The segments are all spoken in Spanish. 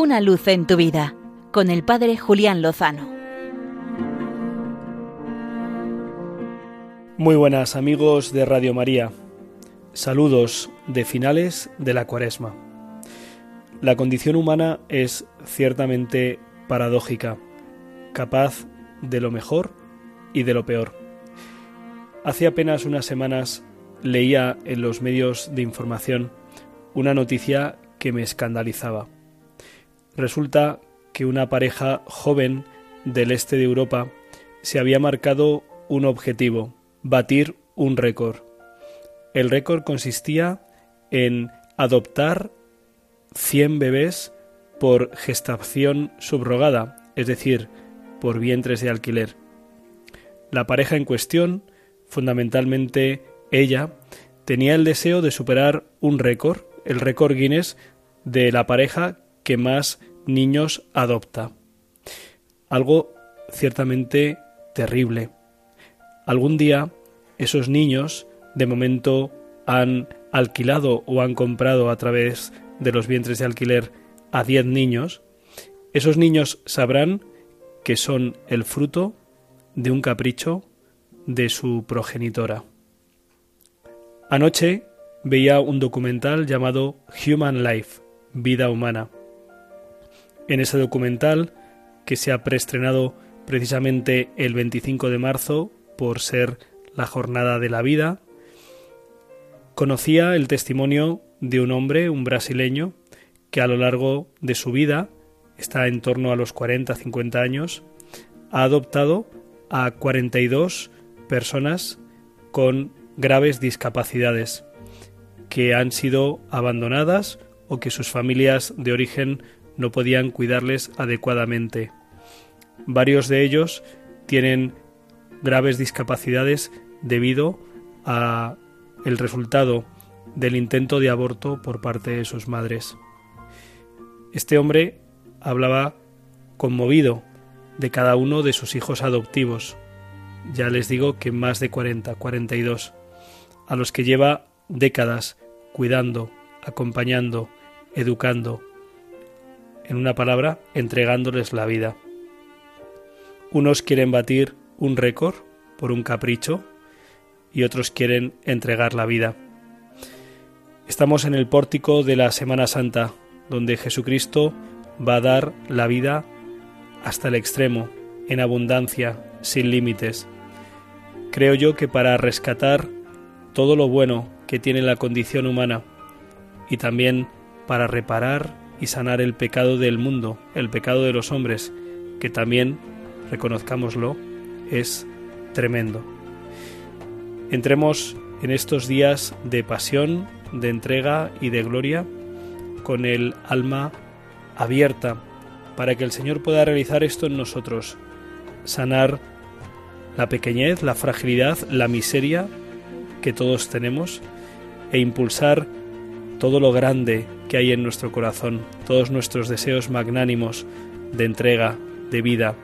Una luz en tu vida con el Padre Julián Lozano. Muy buenas amigos de Radio María. Saludos de finales de la cuaresma. La condición humana es ciertamente paradójica, capaz de lo mejor y de lo peor. Hace apenas unas semanas leía en los medios de información una noticia que me escandalizaba. Resulta que una pareja joven del este de Europa se había marcado un objetivo, batir un récord. El récord consistía en adoptar 100 bebés por gestación subrogada, es decir, por vientres de alquiler. La pareja en cuestión, fundamentalmente ella, tenía el deseo de superar un récord, el récord Guinness de la pareja que más niños adopta. Algo ciertamente terrible. Algún día esos niños de momento han alquilado o han comprado a través de los vientres de alquiler a 10 niños, esos niños sabrán que son el fruto de un capricho de su progenitora. Anoche veía un documental llamado Human Life, Vida Humana. En ese documental, que se ha preestrenado precisamente el 25 de marzo por ser la jornada de la vida, conocía el testimonio de un hombre, un brasileño, que a lo largo de su vida, está en torno a los 40-50 años, ha adoptado a 42 personas con graves discapacidades que han sido abandonadas o que sus familias de origen no podían cuidarles adecuadamente. Varios de ellos tienen graves discapacidades debido a el resultado del intento de aborto por parte de sus madres. Este hombre hablaba conmovido de cada uno de sus hijos adoptivos. Ya les digo que más de 40, 42, a los que lleva décadas cuidando, acompañando, educando, en una palabra, entregándoles la vida. Unos quieren batir un récord por un capricho y otros quieren entregar la vida. Estamos en el pórtico de la Semana Santa, donde Jesucristo va a dar la vida hasta el extremo, en abundancia, sin límites. Creo yo que para rescatar todo lo bueno que tiene la condición humana y también para reparar y sanar el pecado del mundo, el pecado de los hombres, que también, reconozcámoslo, es tremendo. Entremos en estos días de pasión, de entrega y de gloria con el alma abierta para que el Señor pueda realizar esto en nosotros, sanar la pequeñez, la fragilidad, la miseria que todos tenemos e impulsar todo lo grande que hay en nuestro corazón, todos nuestros deseos magnánimos de entrega, de vida,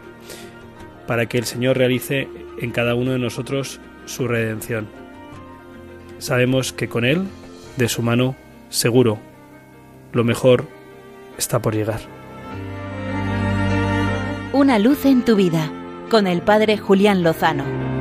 para que el Señor realice en cada uno de nosotros su redención. Sabemos que con Él, de su mano, seguro, lo mejor está por llegar. Una luz en tu vida, con el Padre Julián Lozano.